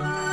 Bye.